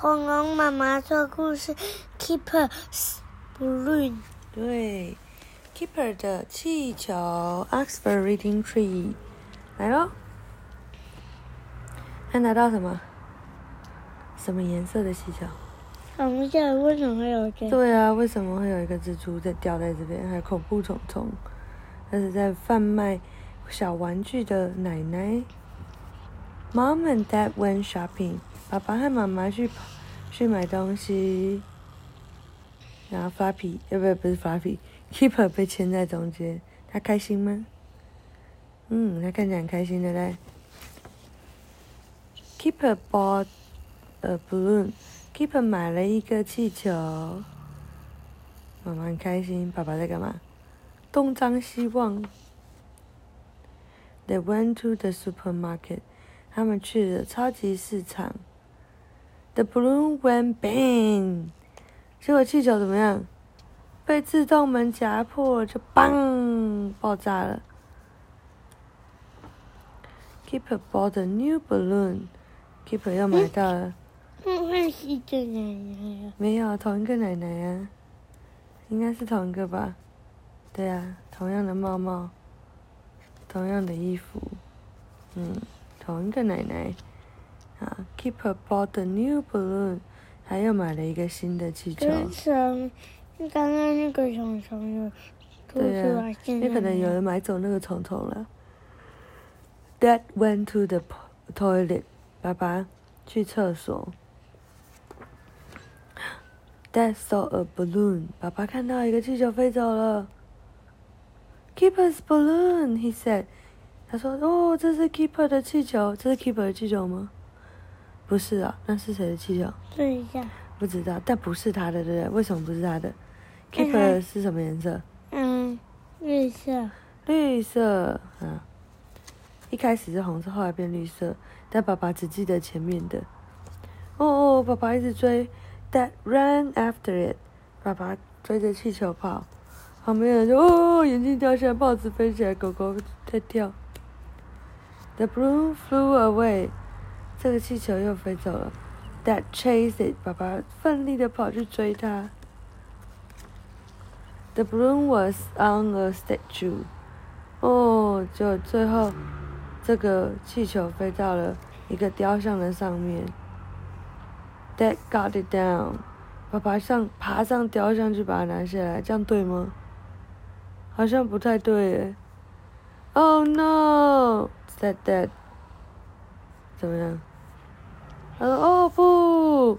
恐龙妈妈说故事，Keeper Balloon。对，Keeper 的气球，Oxford Reading Tree，来喽。他拿到什么？什么颜色的气球？红色，为什么会有这？对啊，为什么会有一个蜘蛛在吊在这边？还有恐怖虫虫，那是在贩卖小玩具的奶奶。Mom and Dad went shopping。爸爸和妈妈去去买东西。然后 Fluffy，呃不不是 Fluffy，Keeper 被牵在中间，他开心吗？嗯，他看起来很开心的嘞。Keeper bought a balloon。Keeper 买了一个气球。妈妈很开心，爸爸在干嘛？东张西望。They went to the supermarket。他们去了超级市场。The balloon went bang。结果气球怎么样？被自动门夹破，就嘣爆炸了。Keeper bought a new balloon。Keeper 又买到了。不会是一个奶奶呀？没有，同一个奶奶呀，应该是同一个吧？对啊，同样的帽帽，同样的衣服，嗯，同一个奶奶。啊，Keeper bought a new balloon，他又买了一个新的气球。刚刚那个虫虫又对啊来，，现在也可能有人买走那个虫虫了。Dad went to the toilet，爸爸去厕所。Dad saw a balloon，爸爸看到一个气球飞走了。Keeper's balloon，he said，他说：“哦，这是 Keeper 的气球，这是 Keeper 的气球吗？”不是啊，那是谁的气球？试一下，不知道，但不是他的，对不对？为什么不是他的？Keeper 是什么颜色？嗯，绿色，绿色啊，一开始是红色，后来变绿色，但爸爸只记得前面的。哦哦，爸爸一直追，Dad ran after it，爸爸追着气球跑，旁边人就哦，眼镜掉下来，帽子飞起来，狗狗在跳。The balloon flew away，这个气球又飞走了。Dad chased it，爸爸奋力的跑去追它。The balloon was on a statue。哦，就最后这个气球飞到了一个雕像的上面。Dad got it down。爸爸上爬上雕像去把它拿下来，这样对吗？好像不太对耶。Oh no！said Dad。怎么样？他说：“哦不！”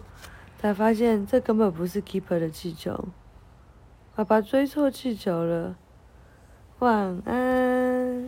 才发现这根本不是 Keeper 的气球。爸爸追错气球了。晚安。